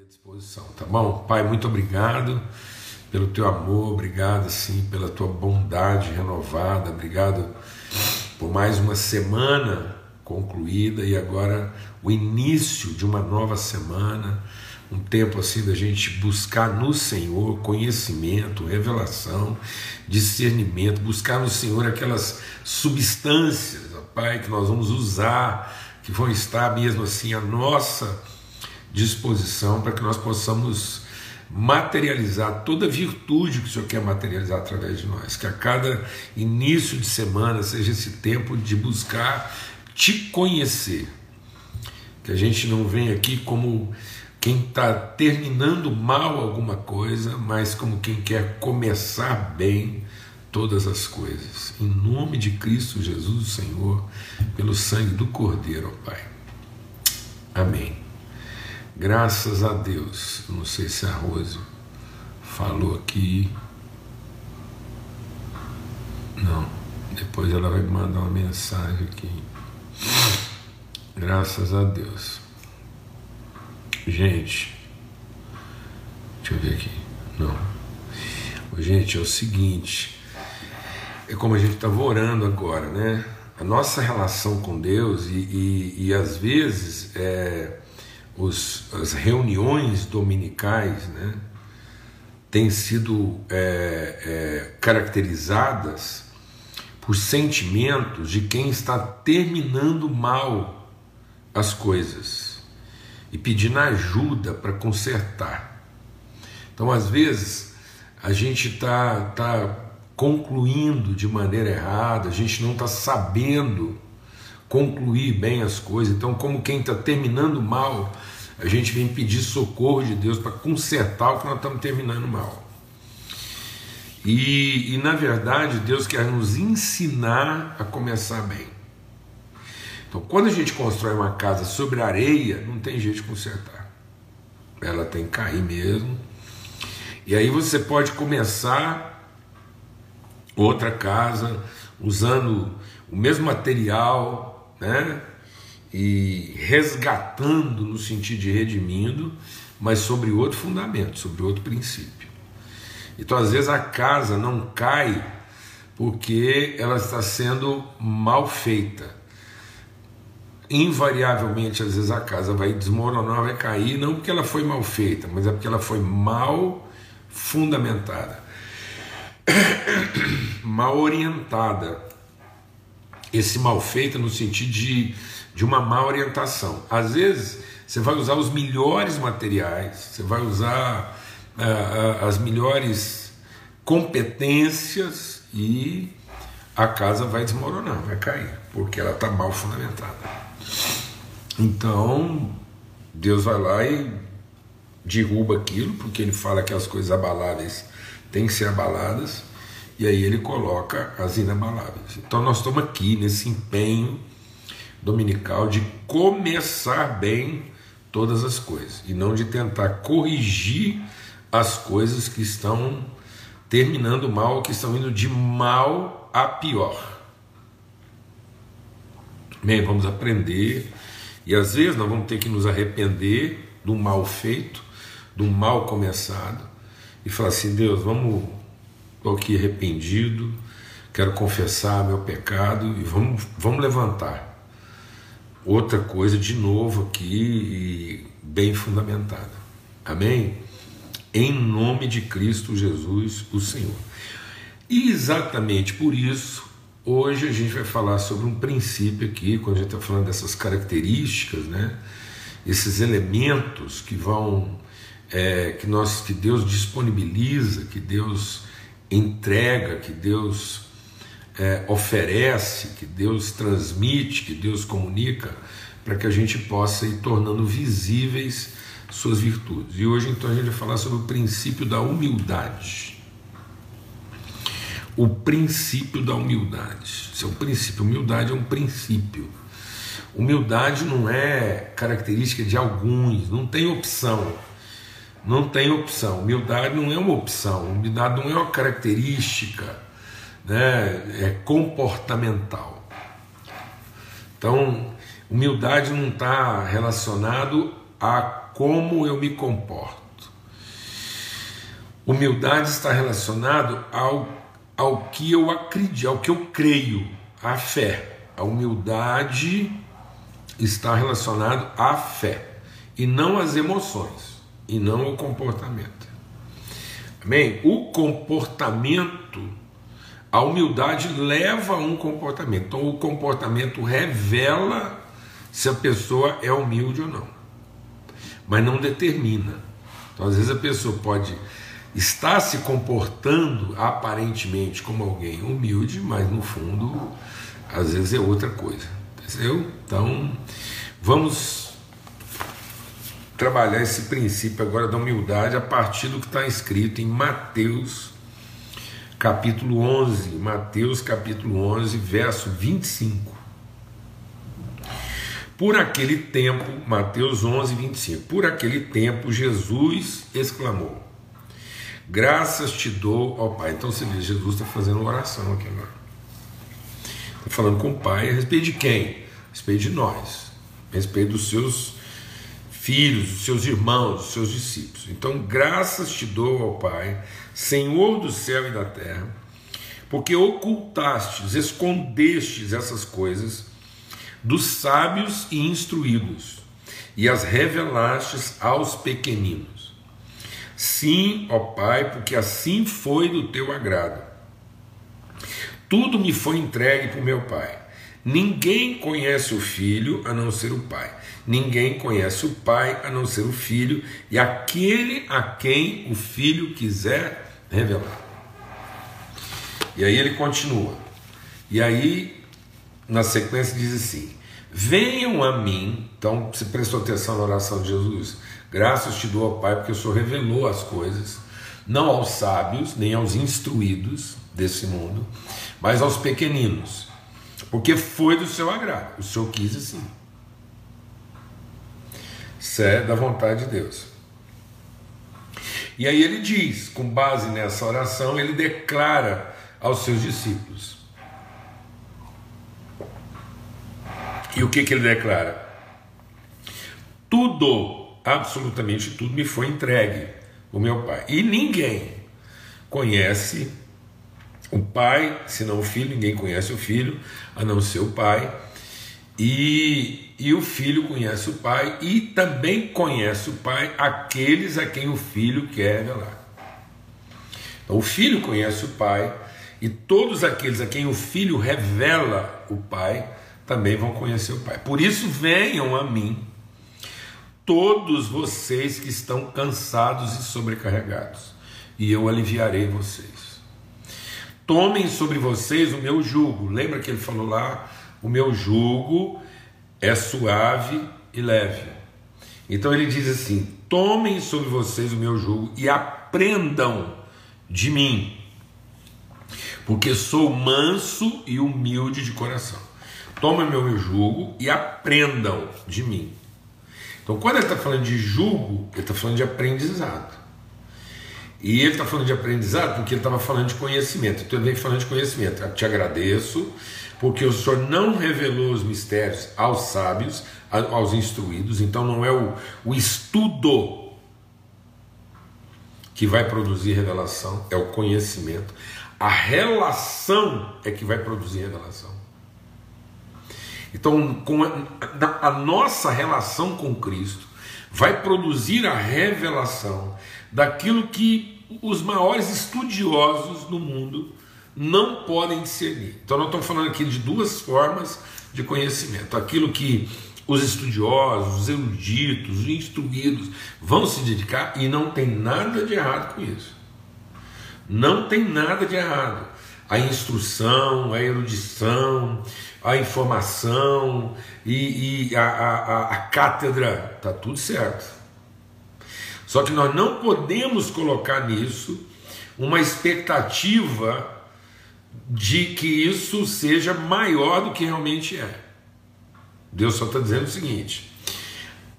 à disposição, tá bom? Pai, muito obrigado pelo teu amor, obrigado sim pela tua bondade renovada, obrigado por mais uma semana concluída e agora o início de uma nova semana, um tempo assim da gente buscar no Senhor conhecimento, revelação, discernimento, buscar no Senhor aquelas substâncias, ó Pai, que nós vamos usar, que vão estar mesmo assim à nossa disposição para que nós possamos materializar toda a virtude que o Senhor quer materializar através de nós. Que a cada início de semana seja esse tempo de buscar te conhecer. Que a gente não venha aqui como quem está terminando mal alguma coisa, mas como quem quer começar bem todas as coisas. Em nome de Cristo Jesus, o Senhor, pelo sangue do Cordeiro, ó Pai. Amém. Graças a Deus. Não sei se a Rose falou aqui. Não. Depois ela vai mandar uma mensagem aqui. Graças a Deus. Gente, deixa eu ver aqui. Não. Gente, é o seguinte. É como a gente estava orando agora, né? A nossa relação com Deus e, e, e às vezes é, os, as reuniões dominicais, né? Têm sido é, é, caracterizadas por sentimentos de quem está terminando mal as coisas e pedindo ajuda para consertar. Então, às vezes, a gente está tá concluindo de maneira errada, a gente não está sabendo concluir bem as coisas. Então, como quem está terminando mal, a gente vem pedir socorro de Deus para consertar o que nós estamos terminando mal. E, e, na verdade, Deus quer nos ensinar a começar bem. Então, quando a gente constrói uma casa sobre areia, não tem jeito de consertar. Ela tem que cair mesmo. E aí você pode começar outra casa usando o mesmo material, né? E resgatando no sentido de redimindo, mas sobre outro fundamento, sobre outro princípio. Então, às vezes, a casa não cai porque ela está sendo mal feita. Invariavelmente, às vezes, a casa vai desmoronar, vai cair, não porque ela foi mal feita, mas é porque ela foi mal fundamentada, mal orientada. Esse mal feito no sentido de, de uma má orientação. Às vezes, você vai usar os melhores materiais, você vai usar as melhores competências e a casa vai desmoronar, vai cair, porque ela está mal fundamentada. Então, Deus vai lá e derruba aquilo, porque ele fala que as coisas abaláveis têm que ser abaladas, e aí ele coloca as inabaláveis. Então, nós estamos aqui nesse empenho dominical de começar bem todas as coisas, e não de tentar corrigir as coisas que estão terminando mal, que estão indo de mal a pior. Bem, vamos aprender, e às vezes nós vamos ter que nos arrepender do mal feito, do mal começado, e falar assim: Deus, vamos, estou aqui arrependido, quero confessar meu pecado e vamos, vamos levantar outra coisa de novo aqui, bem fundamentada. Amém? em nome de Cristo Jesus, o Senhor. E exatamente por isso, hoje a gente vai falar sobre um princípio aqui, quando a gente está falando dessas características, né? esses elementos que vão, é, que, nós, que Deus disponibiliza, que Deus entrega, que Deus é, oferece, que Deus transmite, que Deus comunica, para que a gente possa ir tornando visíveis suas virtudes. E hoje então a gente vai falar sobre o princípio da humildade. O princípio da humildade. Isso é um princípio. Humildade é um princípio. Humildade não é característica de alguns, não tem opção. Não tem opção. Humildade não é uma opção. Humildade não é uma característica, né? é comportamental. Então, humildade não está relacionado a como eu me comporto. Humildade está relacionado ao, ao que eu acredito, ao que eu creio, à fé. A humildade está relacionado à fé e não às emoções e não ao comportamento. Amém? O comportamento, a humildade leva a um comportamento. Então o comportamento revela se a pessoa é humilde ou não, mas não determina. Então às vezes a pessoa pode estar se comportando aparentemente como alguém humilde, mas no fundo às vezes é outra coisa. Entendeu? Então vamos trabalhar esse princípio agora da humildade a partir do que está escrito em Mateus capítulo 11, Mateus capítulo 11, verso 25. Por aquele tempo, Mateus 11, 25, por aquele tempo Jesus exclamou: Graças te dou, ó Pai. Então você vê, Jesus está fazendo oração aqui agora. Está falando com o Pai a respeito de quem? A respeito de nós, a respeito dos seus filhos, os seus irmãos, os seus discípulos. Então, graças te dou ao Pai, Senhor do céu e da terra, porque ocultastes, escondestes essas coisas dos sábios e instruídos, e as revelastes aos pequeninos. Sim, ó Pai, porque assim foi do teu agrado. Tudo me foi entregue por meu Pai. Ninguém conhece o Filho a não ser o Pai Ninguém conhece o Pai a não ser o Filho e aquele a quem o Filho quiser revelar. E aí ele continua. E aí, na sequência, diz assim: Venham a mim. Então, você prestou atenção na oração de Jesus? Graças te dou Pai, porque o Senhor revelou as coisas, não aos sábios, nem aos instruídos desse mundo, mas aos pequeninos, porque foi do seu agrado. O Senhor quis assim. Isso é da vontade de Deus. E aí ele diz, com base nessa oração, ele declara aos seus discípulos. E o que, que ele declara? Tudo, absolutamente tudo, me foi entregue o meu Pai. E ninguém conhece o Pai, senão o Filho, ninguém conhece o Filho, a não ser o Pai. E e o filho conhece o pai, e também conhece o pai aqueles a quem o filho quer revelar. Então, o filho conhece o pai, e todos aqueles a quem o filho revela o pai também vão conhecer o pai. Por isso, venham a mim, todos vocês que estão cansados e sobrecarregados, e eu aliviarei vocês. Tomem sobre vocês o meu jugo. Lembra que ele falou lá? O meu jugo é suave e leve. Então ele diz assim: Tomem sobre vocês o meu jugo e aprendam de mim, porque sou manso e humilde de coração. Tomem o meu jugo e aprendam de mim. Então, quando ele está falando de jugo, ele está falando de aprendizado. E ele está falando de aprendizado porque ele estava falando de conhecimento. Então, ele vem falando de conhecimento. Eu te agradeço porque o Senhor não revelou os mistérios aos sábios, aos instruídos, então não é o, o estudo que vai produzir revelação, é o conhecimento. A relação é que vai produzir revelação. Então, com a, a nossa relação com Cristo vai produzir a revelação daquilo que os maiores estudiosos do mundo não podem discernir. Então, nós estamos falando aqui de duas formas de conhecimento: aquilo que os estudiosos, os eruditos, os instruídos vão se dedicar, e não tem nada de errado com isso. Não tem nada de errado. A instrução, a erudição, a informação e, e a, a, a cátedra, está tudo certo. Só que nós não podemos colocar nisso uma expectativa de que isso seja maior do que realmente é. Deus só está dizendo o seguinte: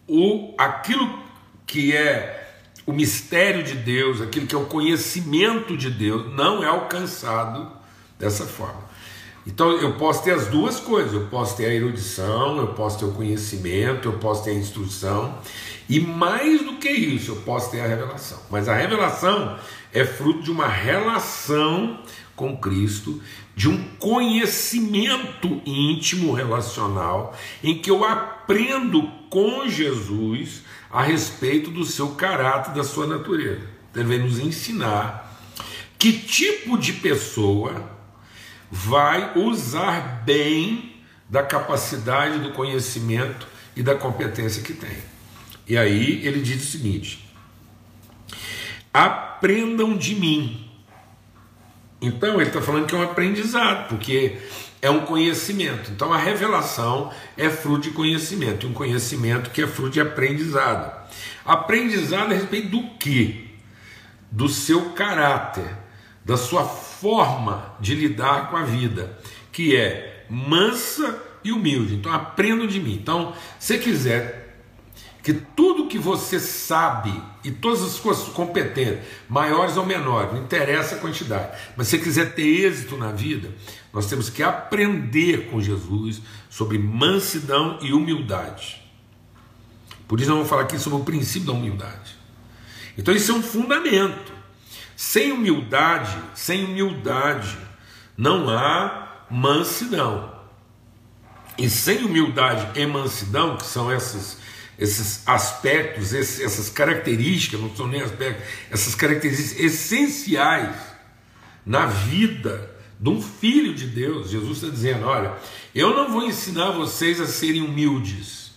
o, aquilo que é o mistério de Deus, aquilo que é o conhecimento de Deus, não é alcançado dessa forma. Então eu posso ter as duas coisas, eu posso ter a erudição, eu posso ter o conhecimento, eu posso ter a instrução, e mais do que isso, eu posso ter a revelação. Mas a revelação é fruto de uma relação com Cristo, de um conhecimento íntimo relacional, em que eu aprendo com Jesus a respeito do seu caráter, da sua natureza. Ele vem nos ensinar que tipo de pessoa vai usar bem da capacidade, do conhecimento e da competência que tem. E aí ele diz o seguinte: aprendam de mim. Então ele está falando que é um aprendizado, porque é um conhecimento. Então a revelação é fruto de conhecimento, um conhecimento que é fruto de aprendizado. Aprendizado a respeito do que? Do seu caráter, da sua forma de lidar com a vida, que é mansa e humilde. Então aprendam de mim. Então, se quiser que tudo que você sabe e todas as suas competências, maiores ou menores, não interessa a quantidade, mas se quiser ter êxito na vida, nós temos que aprender com Jesus sobre mansidão e humildade. Por isso, nós vamos falar aqui sobre o princípio da humildade. Então, isso é um fundamento. Sem humildade, sem humildade, não há mansidão. E sem humildade e mansidão, que são essas, esses aspectos, esses, essas características, não são nem aspectos, essas características essenciais na vida de um filho de Deus. Jesus está dizendo: olha, eu não vou ensinar vocês a serem humildes,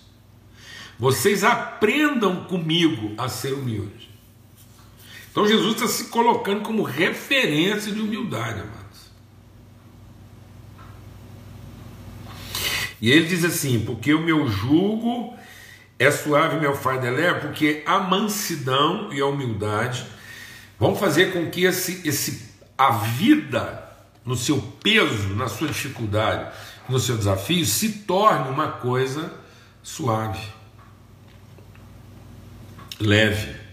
vocês aprendam comigo a ser humildes. Então Jesus está se colocando como referência de humildade, amados. E ele diz assim: porque o meu jugo é suave, meu fardo é leve, porque a mansidão e a humildade vão fazer com que esse, esse, a vida, no seu peso, na sua dificuldade, no seu desafio, se torne uma coisa suave, leve.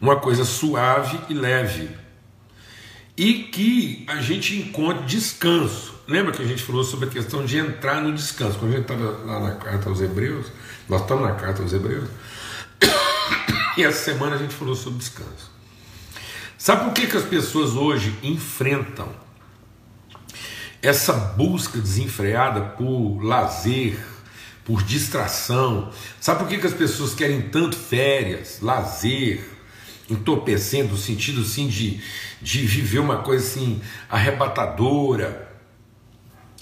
uma coisa suave e leve. E que a gente encontre descanso. Lembra que a gente falou sobre a questão de entrar no descanso? Quando a gente estava lá na carta aos Hebreus, nós estamos na carta aos Hebreus, e essa semana a gente falou sobre descanso. Sabe por que, que as pessoas hoje enfrentam essa busca desenfreada por lazer, por distração? Sabe por que, que as pessoas querem tanto férias, lazer, entorpecendo, no sentido assim de, de viver uma coisa assim arrebatadora,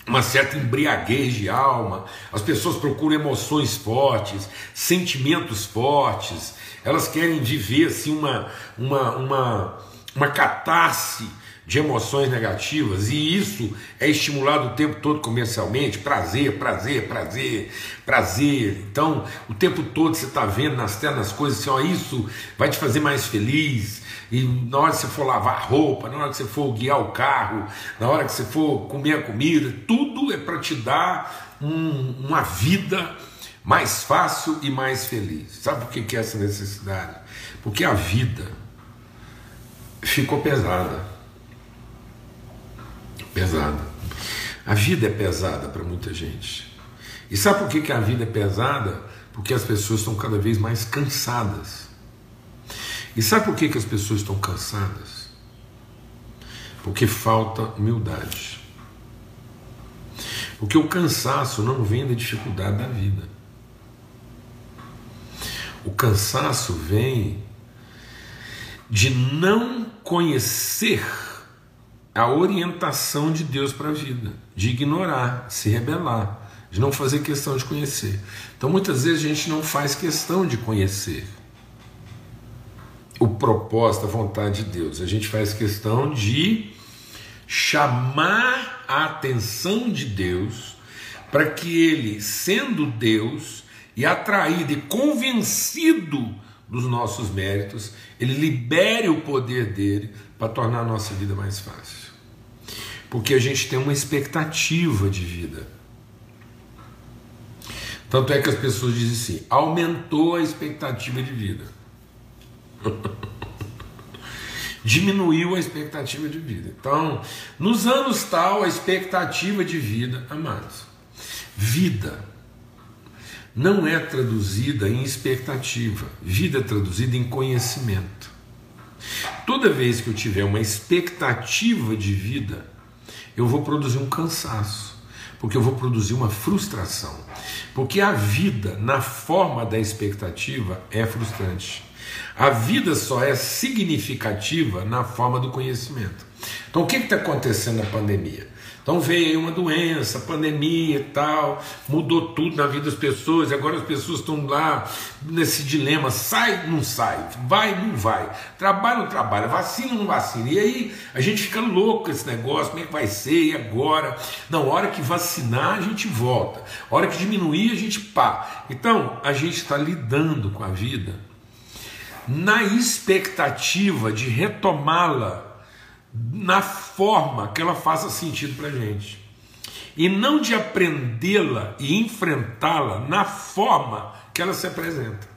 uma certa embriaguez de alma. As pessoas procuram emoções fortes, sentimentos fortes. Elas querem viver assim uma uma uma, uma catarse de emoções negativas, e isso é estimulado o tempo todo comercialmente, prazer, prazer, prazer, prazer. Então, o tempo todo você está vendo nas telas coisas assim, ó, isso vai te fazer mais feliz. E na hora que você for lavar roupa, na hora que você for guiar o carro, na hora que você for comer a comida, tudo é para te dar um, uma vida mais fácil e mais feliz. Sabe por que é essa necessidade? Porque a vida ficou pesada pesada. A vida é pesada para muita gente. E sabe por que, que a vida é pesada? Porque as pessoas estão cada vez mais cansadas. E sabe por que, que as pessoas estão cansadas? Porque falta humildade. Porque o cansaço não vem da dificuldade da vida. O cansaço vem de não conhecer a orientação de Deus para a vida, de ignorar, se rebelar, de não fazer questão de conhecer. Então muitas vezes a gente não faz questão de conhecer o propósito, a vontade de Deus. A gente faz questão de chamar a atenção de Deus para que ele, sendo Deus e atraído e convencido dos nossos méritos, ele libere o poder dele para tornar a nossa vida mais fácil porque a gente tem uma expectativa de vida. Tanto é que as pessoas dizem assim: aumentou a expectativa de vida. diminuiu a expectativa de vida. Então, nos anos tal, a expectativa de vida, amados, vida não é traduzida em expectativa, vida é traduzida em conhecimento. Toda vez que eu tiver uma expectativa de vida, eu vou produzir um cansaço, porque eu vou produzir uma frustração. Porque a vida, na forma da expectativa, é frustrante. A vida só é significativa na forma do conhecimento. Então, o que está acontecendo na pandemia? Então veio uma doença, pandemia e tal, mudou tudo na vida das pessoas, agora as pessoas estão lá nesse dilema: sai, não sai, vai, não vai, trabalha, não trabalha, vacina, não vacina. E aí a gente fica louco com esse negócio: como é que vai ser? E agora? Não, hora que vacinar, a gente volta, hora que diminuir, a gente pá. Então a gente está lidando com a vida na expectativa de retomá-la na forma que ela faça sentido para a gente. E não de aprendê-la e enfrentá-la na forma que ela se apresenta.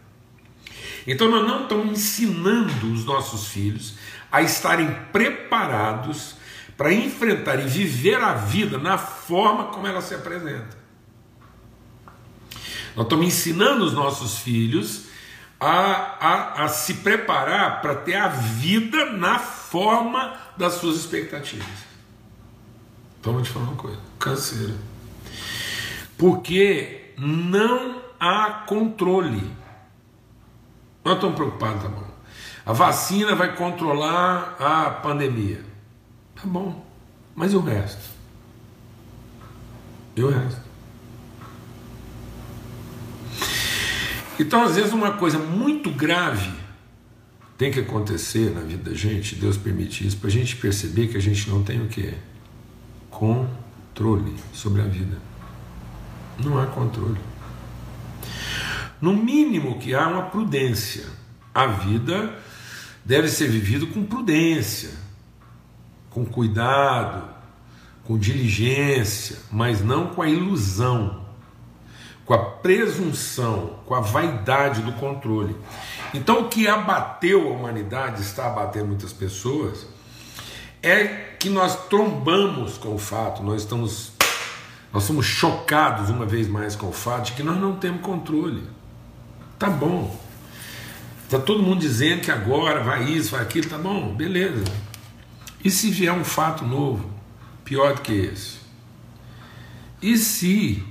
Então nós não estamos ensinando os nossos filhos a estarem preparados para enfrentar e viver a vida na forma como ela se apresenta. Nós estamos ensinando os nossos filhos a, a, a se preparar para ter a vida na forma das suas expectativas. Então vou te falar uma coisa: canseira. Porque não há controle. Nós estamos preocupados, tá bom. A vacina vai controlar a pandemia. Tá bom. Mas e o resto? E o resto? Então, às vezes, uma coisa muito grave tem que acontecer na vida da gente, Deus permite isso, para a gente perceber que a gente não tem o que? Controle sobre a vida. Não há controle. No mínimo que há uma prudência. A vida deve ser vivida com prudência, com cuidado, com diligência, mas não com a ilusão com a presunção, com a vaidade do controle. Então, o que abateu a humanidade, está abatendo muitas pessoas, é que nós trombamos com o fato, nós estamos, nós somos chocados uma vez mais com o fato de que nós não temos controle. Tá bom. Tá todo mundo dizendo que agora vai isso, vai aquilo, tá bom, beleza. E se vier um fato novo, pior do que esse? E se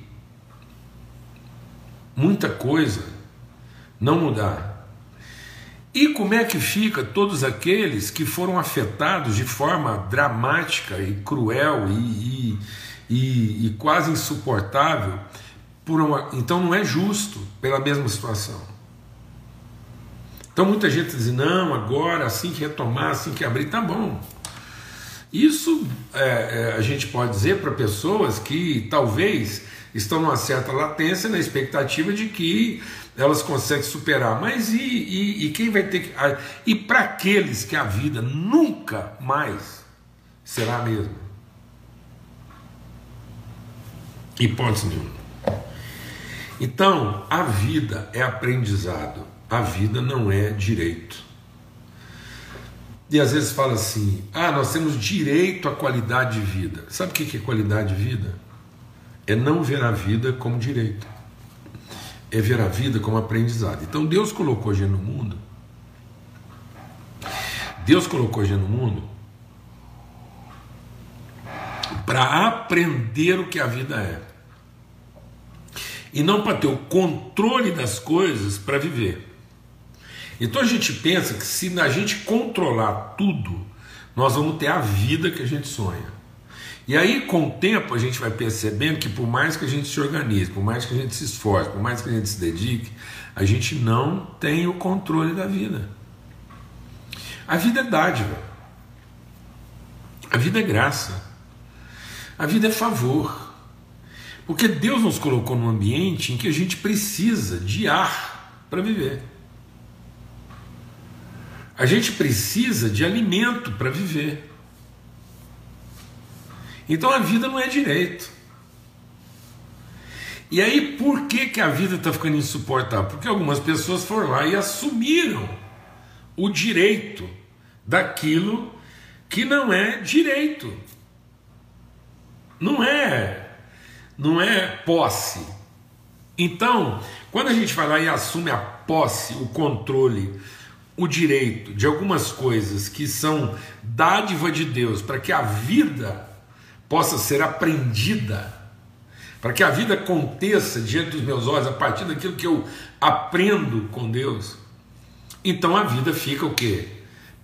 muita coisa não mudar. E como é que fica todos aqueles que foram afetados de forma dramática e cruel e, e, e, e quase insuportável? Por uma, então não é justo pela mesma situação. Então muita gente diz: não, agora, assim que retomar, assim que abrir, tá bom. Isso é, é, a gente pode dizer para pessoas que talvez estão numa certa latência na expectativa de que elas conseguem superar. Mas e, e, e quem vai ter que. E para aqueles que a vida nunca mais será a mesma? Hipótese nenhuma. Então, a vida é aprendizado, a vida não é direito. E às vezes fala assim: ah, nós temos direito à qualidade de vida. Sabe o que é qualidade de vida? é não ver a vida como direito, é ver a vida como aprendizado. Então Deus colocou a gente no mundo, Deus colocou a gente no mundo para aprender o que a vida é. E não para ter o controle das coisas para viver. Então a gente pensa que se a gente controlar tudo, nós vamos ter a vida que a gente sonha. E aí, com o tempo, a gente vai percebendo que, por mais que a gente se organize, por mais que a gente se esforce, por mais que a gente se dedique, a gente não tem o controle da vida. A vida é dádiva. A vida é graça. A vida é favor. Porque Deus nos colocou num ambiente em que a gente precisa de ar para viver. A gente precisa de alimento para viver. Então a vida não é direito. E aí, por que, que a vida está ficando insuportável? Porque algumas pessoas foram lá e assumiram o direito daquilo que não é direito. Não é, não é posse. Então, quando a gente vai lá e assume a posse, o controle, o direito de algumas coisas que são dádiva de Deus para que a vida possa ser aprendida, para que a vida aconteça diante dos meus olhos a partir daquilo que eu aprendo com Deus, então a vida fica o quê?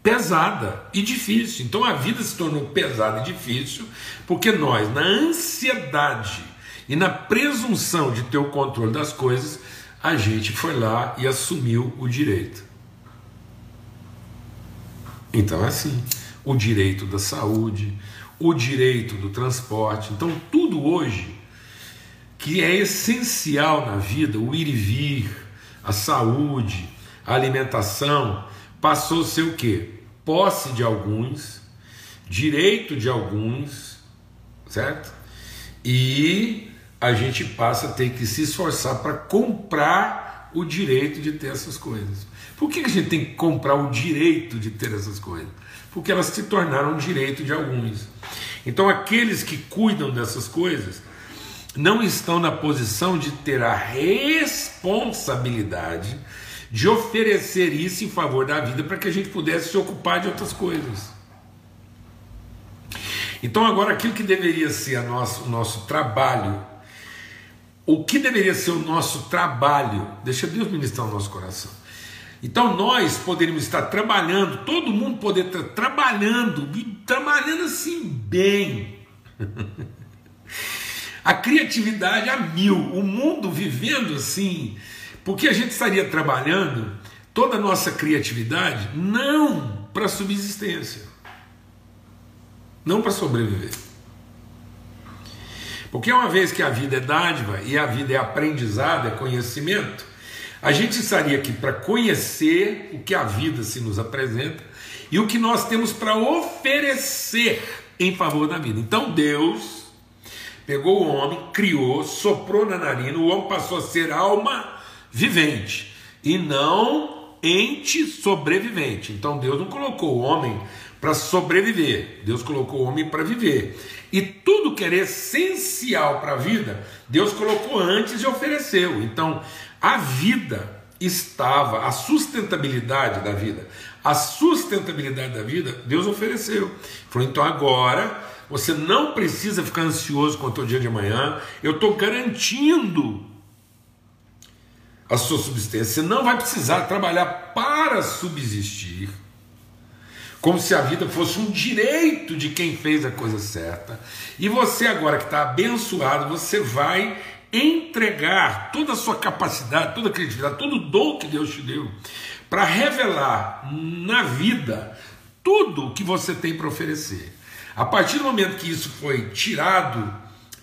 Pesada e difícil. Então a vida se tornou pesada e difícil porque nós, na ansiedade e na presunção de ter o controle das coisas, a gente foi lá e assumiu o direito. Então é assim: o direito da saúde, o direito do transporte. Então, tudo hoje que é essencial na vida, o ir e vir, a saúde, a alimentação, passou a ser o quê? Posse de alguns, direito de alguns, certo? E a gente passa a ter que se esforçar para comprar o direito de ter essas coisas. Por que a gente tem que comprar o direito de ter essas coisas? Porque elas se tornaram direito de alguns. Então, aqueles que cuidam dessas coisas não estão na posição de ter a responsabilidade de oferecer isso em favor da vida para que a gente pudesse se ocupar de outras coisas. Então, agora, aquilo que deveria ser nosso, o nosso trabalho, o que deveria ser o nosso trabalho, deixa Deus ministrar o nosso coração então nós poderíamos estar trabalhando, todo mundo poder estar trabalhando, trabalhando assim bem. a criatividade a mil, o mundo vivendo assim, porque a gente estaria trabalhando toda a nossa criatividade não para subsistência, não para sobreviver. Porque uma vez que a vida é dádiva e a vida é aprendizado, é conhecimento, a gente estaria aqui para conhecer o que a vida se nos apresenta e o que nós temos para oferecer em favor da vida. Então Deus pegou o homem, criou, soprou na narina, o homem passou a ser alma vivente e não ente sobrevivente. Então Deus não colocou o homem para sobreviver, Deus colocou o homem para viver. E tudo que era essencial para a vida, Deus colocou antes e ofereceu. Então, a vida estava, a sustentabilidade da vida, a sustentabilidade da vida, Deus ofereceu. Falou, então agora você não precisa ficar ansioso quanto ao dia de amanhã, eu estou garantindo a sua subsistência. Você não vai precisar trabalhar para subsistir, como se a vida fosse um direito de quem fez a coisa certa. E você, agora que está abençoado, você vai entregar toda a sua capacidade, toda a criatividade, todo o dom que Deus te deu, para revelar na vida tudo o que você tem para oferecer. A partir do momento que isso foi tirado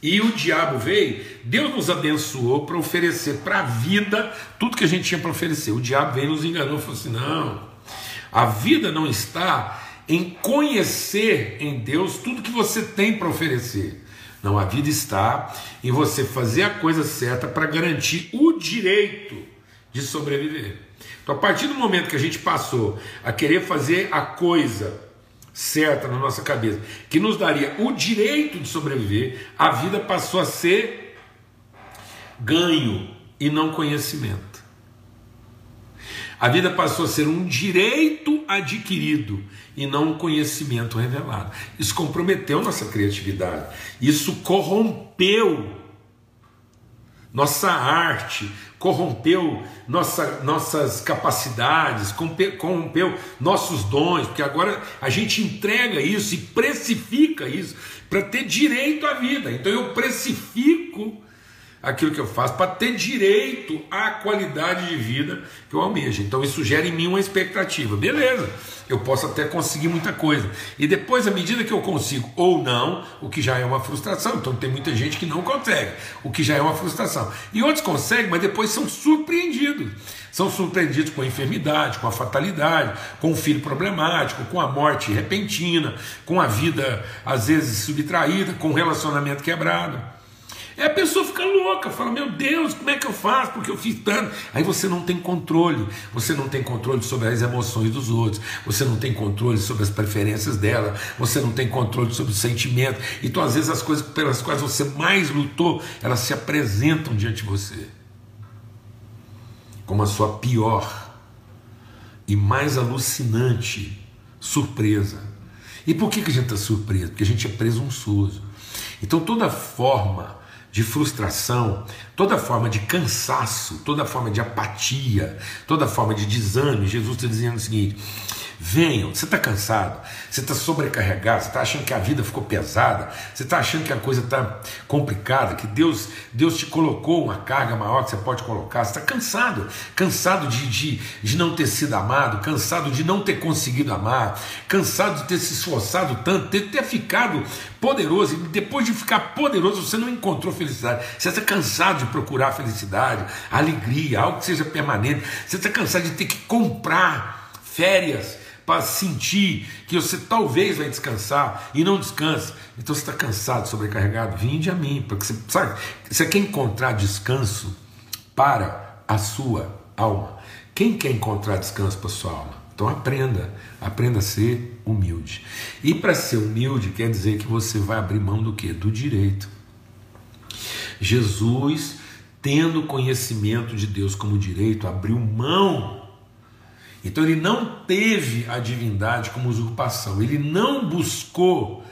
e o diabo veio, Deus nos abençoou para oferecer para a vida tudo que a gente tinha para oferecer. O diabo veio e nos enganou, falou assim: não, a vida não está em conhecer em Deus tudo que você tem para oferecer. Não, a vida está em você fazer a coisa certa para garantir o direito de sobreviver. Então, a partir do momento que a gente passou a querer fazer a coisa certa na nossa cabeça, que nos daria o direito de sobreviver, a vida passou a ser ganho e não conhecimento. A vida passou a ser um direito adquirido e não um conhecimento revelado. Isso comprometeu nossa criatividade. Isso corrompeu nossa arte, corrompeu nossa, nossas capacidades, corrompeu nossos dons, porque agora a gente entrega isso e precifica isso para ter direito à vida. Então eu precifico aquilo que eu faço para ter direito à qualidade de vida que eu almejo. Então isso gera em mim uma expectativa. Beleza, eu posso até conseguir muita coisa. E depois, à medida que eu consigo ou não, o que já é uma frustração. Então tem muita gente que não consegue, o que já é uma frustração. E outros conseguem, mas depois são surpreendidos. São surpreendidos com a enfermidade, com a fatalidade, com o filho problemático, com a morte repentina, com a vida às vezes subtraída, com o relacionamento quebrado. Aí a pessoa fica louca, fala: Meu Deus, como é que eu faço? Porque eu fiz tanto. Aí você não tem controle, você não tem controle sobre as emoções dos outros, você não tem controle sobre as preferências dela, você não tem controle sobre o sentimento. Então, às vezes, as coisas pelas quais você mais lutou, elas se apresentam diante de você como a sua pior e mais alucinante surpresa. E por que, que a gente está surpreso? Porque a gente é presunçoso. Então toda forma de frustração, toda forma de cansaço, toda forma de apatia, toda forma de desânimo, Jesus está dizendo o seguinte: Venham, você está cansado, você está sobrecarregado, você está achando que a vida ficou pesada, você está achando que a coisa está complicada, que Deus, Deus te colocou uma carga maior que você pode colocar, você está cansado, cansado de, de, de não ter sido amado, cansado de não ter conseguido amar, cansado de ter se esforçado tanto, de ter ficado poderoso, e depois de ficar poderoso você não encontrou felicidade, você está cansado de procurar felicidade, alegria, algo que seja permanente, você está cansado de ter que comprar férias para sentir que você talvez vai descansar e não descansa. Então você está cansado, sobrecarregado, vinde a mim, porque você sabe, você quer encontrar descanso para a sua alma. Quem quer encontrar descanso para a sua alma? Então aprenda, aprenda a ser humilde. E para ser humilde quer dizer que você vai abrir mão do que? Do direito. Jesus, tendo conhecimento de Deus como direito, abriu mão então ele não teve a divindade como usurpação, ele não buscou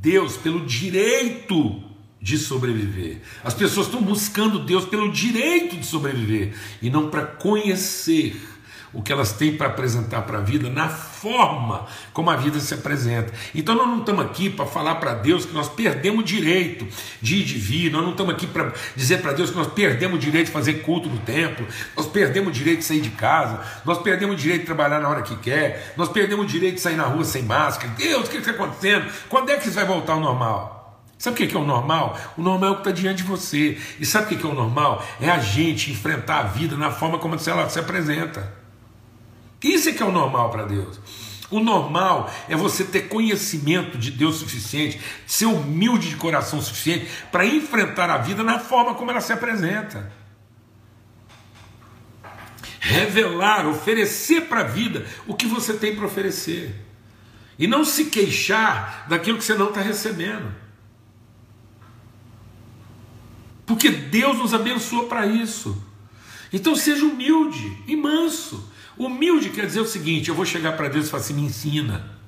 Deus pelo direito de sobreviver. As pessoas estão buscando Deus pelo direito de sobreviver e não para conhecer o que elas têm para apresentar para a vida na forma como a vida se apresenta. Então nós não estamos aqui para falar para Deus que nós perdemos o direito de ir de vir, nós não estamos aqui para dizer para Deus que nós perdemos o direito de fazer culto no templo, nós perdemos o direito de sair de casa, nós perdemos o direito de trabalhar na hora que quer, nós perdemos o direito de sair na rua sem máscara. Deus, o que está acontecendo? Quando é que isso vai voltar ao normal? Sabe o que é o normal? O normal é o que está diante de você. E sabe o que é o normal? É a gente enfrentar a vida na forma como ela se apresenta. Isso é que é o normal para Deus. O normal é você ter conhecimento de Deus suficiente, ser humilde de coração suficiente para enfrentar a vida na forma como ela se apresenta. Revelar, oferecer para a vida o que você tem para oferecer. E não se queixar daquilo que você não está recebendo. Porque Deus nos abençoou para isso. Então seja humilde e manso. Humilde quer dizer o seguinte: eu vou chegar para Deus e falar assim, me ensina.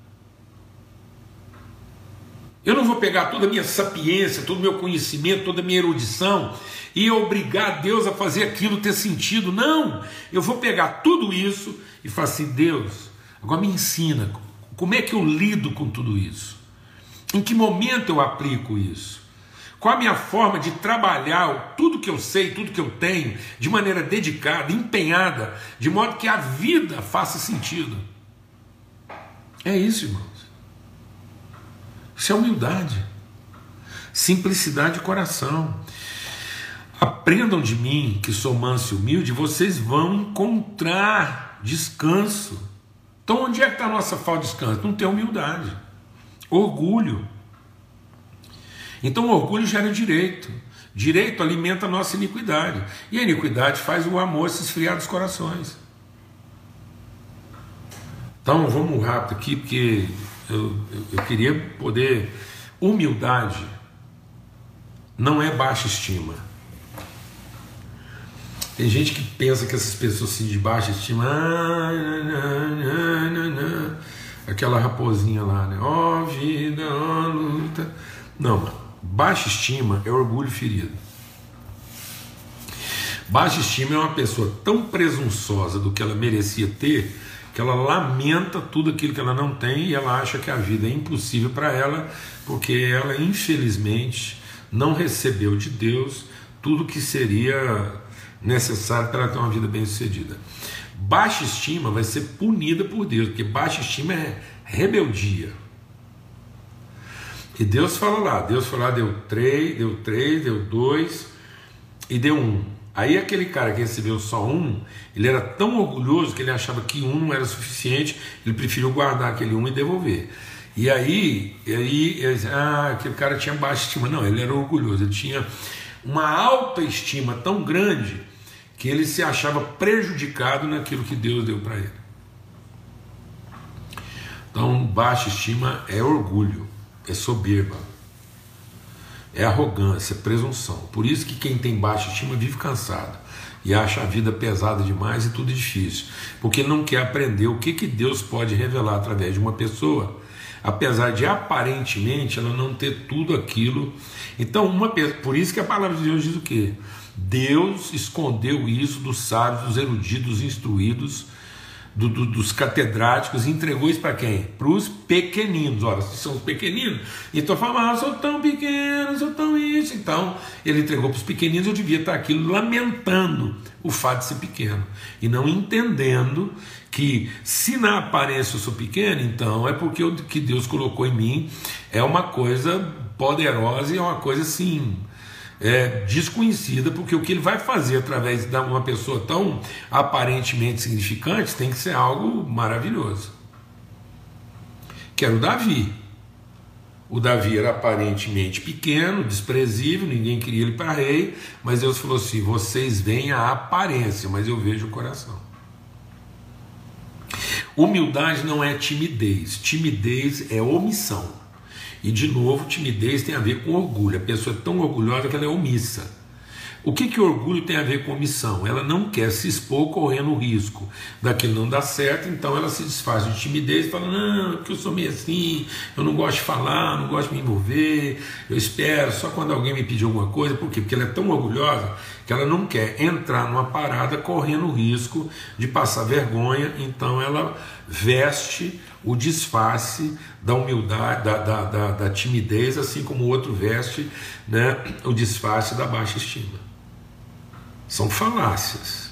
Eu não vou pegar toda a minha sapiência, todo o meu conhecimento, toda a minha erudição e obrigar Deus a fazer aquilo ter sentido. Não! Eu vou pegar tudo isso e falar assim: Deus, agora me ensina como é que eu lido com tudo isso. Em que momento eu aplico isso? Qual a minha forma de trabalhar tudo que eu sei, tudo que eu tenho, de maneira dedicada, empenhada, de modo que a vida faça sentido? É isso, irmãos. Isso é humildade, simplicidade de coração. Aprendam de mim, que sou manso e humilde, vocês vão encontrar descanso. Então, onde é que está a nossa falta de descanso? Não tem humildade, orgulho. Então o orgulho gera direito. Direito alimenta a nossa iniquidade. E a iniquidade faz o amor se esfriar dos corações. Então vamos rápido aqui, porque eu, eu, eu queria poder. Humildade não é baixa estima. Tem gente que pensa que essas pessoas assim, de baixa estima. Ah, aquela raposinha lá, né? Ó oh, vida, ó oh, luta. Não, mano. Baixa estima é orgulho ferido. Baixa estima é uma pessoa tão presunçosa do que ela merecia ter que ela lamenta tudo aquilo que ela não tem e ela acha que a vida é impossível para ela porque ela infelizmente não recebeu de Deus tudo que seria necessário para ela ter uma vida bem sucedida. Baixa estima vai ser punida por Deus, porque baixa estima é rebeldia. E Deus fala lá, Deus falou lá, deu três, deu três, deu dois e deu um. Aí aquele cara que recebeu só um, ele era tão orgulhoso que ele achava que um não era suficiente, ele preferiu guardar aquele um e devolver. E aí, aí ah, aquele cara tinha baixa estima. Não, ele era orgulhoso, ele tinha uma alta estima tão grande que ele se achava prejudicado naquilo que Deus deu para ele. Então, baixa estima é orgulho, é soberba, é arrogância, é presunção. Por isso que quem tem baixa estima vive cansado e acha a vida pesada demais e tudo difícil, porque não quer aprender o que, que Deus pode revelar através de uma pessoa, apesar de aparentemente ela não ter tudo aquilo. Então, uma por isso que a palavra de Deus diz o quê? Deus escondeu isso dos sábios, dos eruditos, dos instruídos do, do, dos catedráticos entregou isso para quem? Para os pequeninos. Ora, se são os pequeninos, então fala, ah, sou tão pequeno, sou tão isso. Então, ele entregou para os pequeninos, eu devia estar aqui lamentando o fato de ser pequeno e não entendendo que se na aparência eu sou pequeno, então é porque o que Deus colocou em mim é uma coisa poderosa e é uma coisa assim é, desconhecida, porque o que ele vai fazer através de uma pessoa tão aparentemente significante tem que ser algo maravilhoso. Que era o Davi. O Davi era aparentemente pequeno, desprezível, ninguém queria ele para rei, mas Deus falou assim: vocês veem a aparência, mas eu vejo o coração. Humildade não é timidez, timidez é omissão. E de novo, timidez tem a ver com orgulho. A pessoa é tão orgulhosa que ela é omissa. O que, que orgulho tem a ver com omissão? Ela não quer se expor correndo risco daquilo não dar certo, então ela se desfaz de timidez e fala: Não, porque eu sou meio assim, eu não gosto de falar, não gosto de me envolver, eu espero só quando alguém me pedir alguma coisa. Por quê? Porque ela é tão orgulhosa que ela não quer entrar numa parada correndo risco de passar vergonha, então ela veste o disfarce da humildade, da, da, da, da timidez, assim como o outro veste né, o disfarce da baixa estima. São falácias.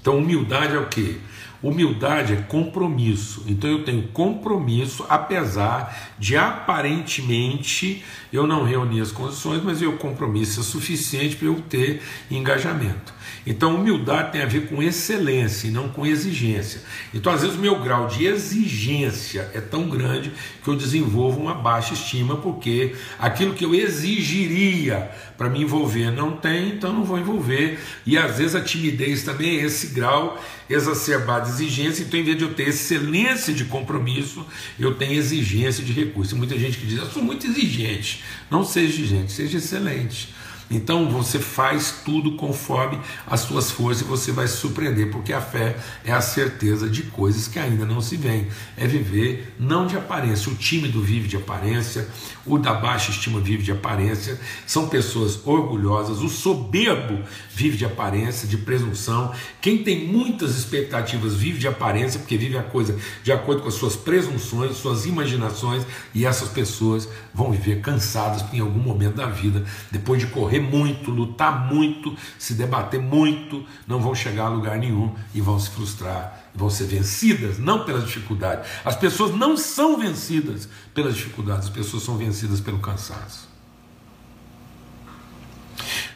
Então, humildade é o que? Humildade é compromisso. Então eu tenho compromisso, apesar de aparentemente eu não reunir as condições, mas o compromisso é suficiente para eu ter engajamento. Então, humildade tem a ver com excelência e não com exigência. Então, às vezes, o meu grau de exigência é tão grande que eu desenvolvo uma baixa estima, porque aquilo que eu exigiria para me envolver não tem, então não vou envolver. E às vezes a timidez também é esse grau exacerbado de exigência. Então, em vez de eu ter excelência de compromisso, eu tenho exigência de recurso. Muita gente que diz: Eu sou muito exigente. Não seja exigente, seja excelente. Então você faz tudo conforme as suas forças e você vai se surpreender, porque a fé é a certeza de coisas que ainda não se veem. É viver não de aparência. O tímido vive de aparência, o da baixa estima vive de aparência. São pessoas orgulhosas. O soberbo vive de aparência, de presunção. Quem tem muitas expectativas vive de aparência, porque vive a coisa de acordo com as suas presunções, suas imaginações, e essas pessoas vão viver cansadas em algum momento da vida, depois de correr muito, lutar muito, se debater muito, não vão chegar a lugar nenhum e vão se frustrar, vão ser vencidas, não pelas dificuldades. As pessoas não são vencidas pelas dificuldades, as pessoas são vencidas pelo cansaço.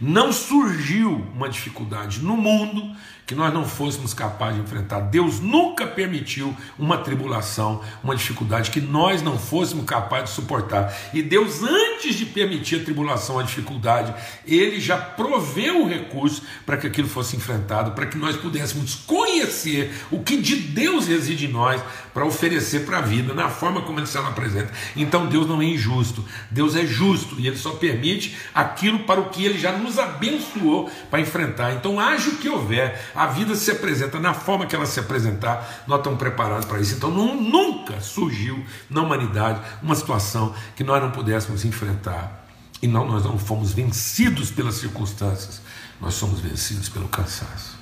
Não surgiu uma dificuldade no mundo que nós não fôssemos capazes de enfrentar. Deus nunca permitiu uma tribulação, uma dificuldade que nós não fôssemos capazes de suportar. E Deus, antes de permitir a tribulação, a dificuldade, Ele já proveu o recurso para que aquilo fosse enfrentado, para que nós pudéssemos conhecer o que de Deus reside em nós para oferecer para a vida, na forma como Ele se apresenta. Então Deus não é injusto, Deus é justo e Ele só permite aquilo para o que Ele já nos abençoou para enfrentar. Então, haja o que houver a vida se apresenta na forma que ela se apresentar, nós estamos preparados para isso. Então não, nunca surgiu na humanidade uma situação que nós não pudéssemos enfrentar. E não, nós não fomos vencidos pelas circunstâncias, nós somos vencidos pelo cansaço,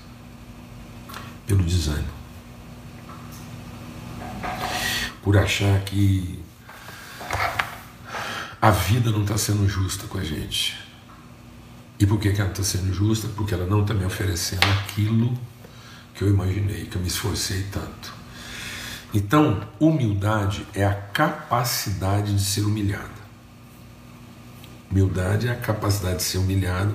pelo desânimo. Por achar que a vida não está sendo justa com a gente. E por que, que ela está sendo justa? Porque ela não está me oferecendo aquilo que eu imaginei, que eu me esforcei tanto. Então, humildade é a capacidade de ser humilhado. Humildade é a capacidade de ser humilhado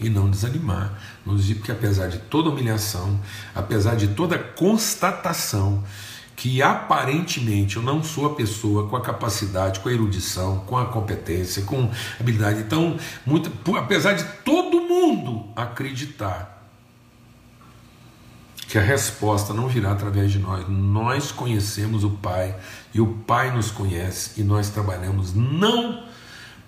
e não desanimar. Não dizer porque apesar de toda humilhação, apesar de toda constatação que aparentemente eu não sou a pessoa com a capacidade, com a erudição, com a competência, com habilidade. Então, muito, apesar de todo mundo acreditar que a resposta não virá através de nós, nós conhecemos o Pai e o Pai nos conhece e nós trabalhamos não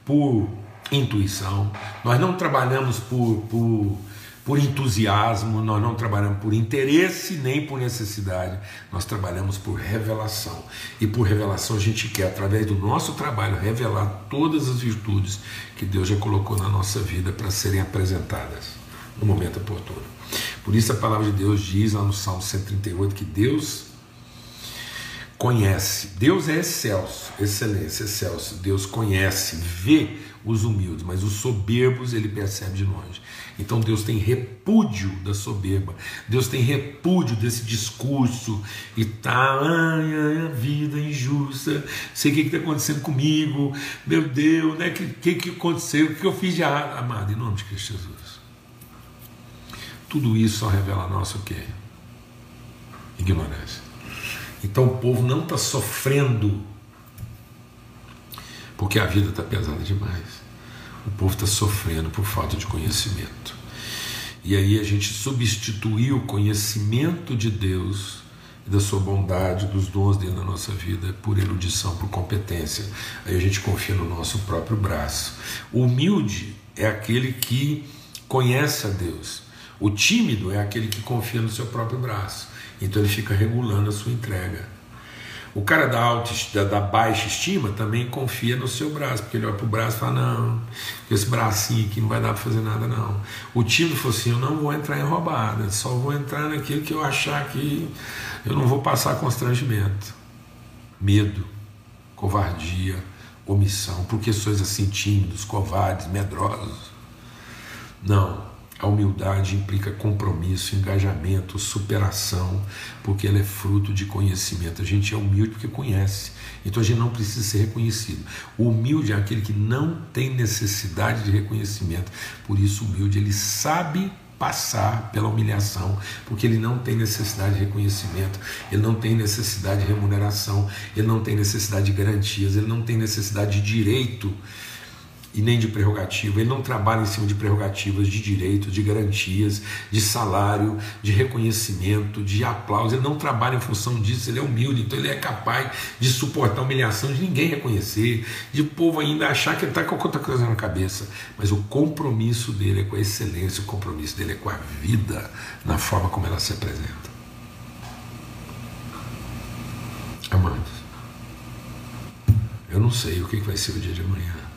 por intuição, nós não trabalhamos por, por por entusiasmo, nós não trabalhamos por interesse nem por necessidade, nós trabalhamos por revelação. E por revelação a gente quer, através do nosso trabalho, revelar todas as virtudes que Deus já colocou na nossa vida para serem apresentadas no momento oportuno. Por isso a palavra de Deus diz lá no Salmo 138 que Deus conhece, Deus é excelso, excelência, excelso, Deus conhece, vê os humildes, mas os soberbos ele percebe de longe. Então Deus tem repúdio da soberba, Deus tem repúdio desse discurso e tá, ai, ai, a vida é injusta, sei o que está acontecendo comigo, meu Deus, né? O que, que, que aconteceu, o que eu fiz de amado, em nome de Cristo Jesus. Tudo isso só revela a nossa o quê? Ignorância. Então o povo não está sofrendo porque a vida está pesada demais. O povo está sofrendo por falta de conhecimento. E aí a gente substituiu o conhecimento de Deus da sua bondade, dos dons dele na nossa vida, por erudição, por competência. Aí a gente confia no nosso próprio braço. O humilde é aquele que conhece a Deus. O tímido é aquele que confia no seu próprio braço. Então ele fica regulando a sua entrega. O cara da, alta, da, da, baixa estima também confia no seu braço, porque ele olha para o braço e fala: não, esse bracinho aqui não vai dar para fazer nada, não. O tímido falou assim: eu não vou entrar em roubada, só vou entrar naquilo que eu achar que eu não vou passar constrangimento. Medo, covardia, omissão, porque sois assim tímidos, covardes, medrosos. Não, a humildade implica compromisso, engajamento, superação, porque ela é fruto de conhecimento. A gente é humilde porque conhece, então a gente não precisa ser reconhecido. O humilde é aquele que não tem necessidade de reconhecimento, por isso, humilde ele sabe passar pela humilhação, porque ele não tem necessidade de reconhecimento, ele não tem necessidade de remuneração, ele não tem necessidade de garantias, ele não tem necessidade de direito e nem de prerrogativa. Ele não trabalha em cima de prerrogativas, de direitos, de garantias, de salário, de reconhecimento, de aplauso. Ele não trabalha em função disso. Ele é humilde, então ele é capaz de suportar a humilhação, de ninguém reconhecer, de povo ainda achar que ele está com outra coisa na cabeça. Mas o compromisso dele é com a excelência, o compromisso dele é com a vida, na forma como ela se apresenta. Amados, eu não sei o que vai ser o dia de amanhã.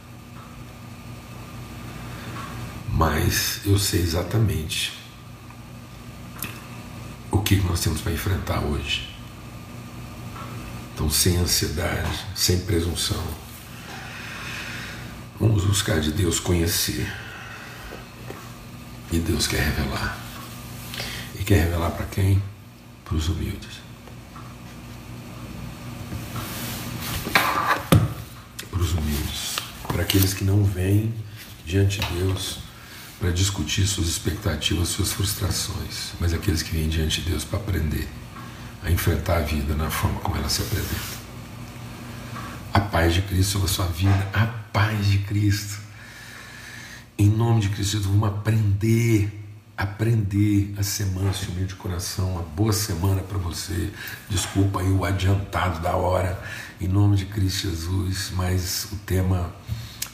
Mas eu sei exatamente o que nós temos para enfrentar hoje. Então, sem ansiedade, sem presunção, vamos buscar de Deus conhecer. E Deus quer revelar. E quer revelar para quem? Para os humildes. Para os humildes. Para aqueles que não vêm diante de Deus para discutir suas expectativas, suas frustrações, mas aqueles que vêm diante de Deus para aprender a enfrentar a vida na forma como ela se apresenta. A paz de Cristo sobre a sua vida, a paz de Cristo. Em nome de Cristo, vamos aprender, aprender a ser manso e de coração. Uma boa semana para você. Desculpa aí o adiantado da hora, em nome de Cristo Jesus, mas o tema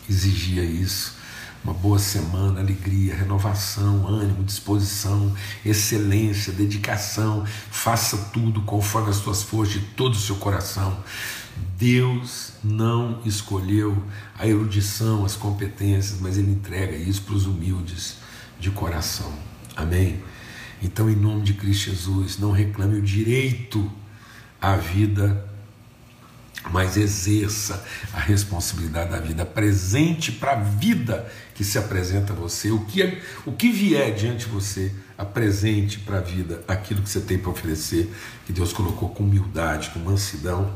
exigia isso uma boa semana, alegria, renovação, ânimo, disposição, excelência, dedicação. Faça tudo conforme as suas forças de todo o seu coração. Deus não escolheu a erudição, as competências, mas Ele entrega isso para os humildes de coração. Amém? Então, em nome de Cristo Jesus, não reclame o direito à vida mas exerça a responsabilidade da vida, presente para a vida que se apresenta a você, o que, é, o que vier diante de você, apresente para a vida aquilo que você tem para oferecer, que Deus colocou com humildade, com mansidão,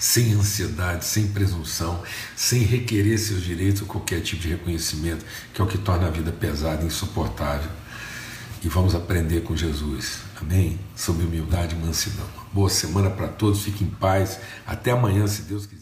sem ansiedade, sem presunção, sem requerer seus direitos ou qualquer tipo de reconhecimento, que é o que torna a vida pesada e insuportável. e vamos aprender com Jesus. Amém? Sobre humildade e mansidão. Boa semana para todos, fiquem em paz. Até amanhã, se Deus quiser.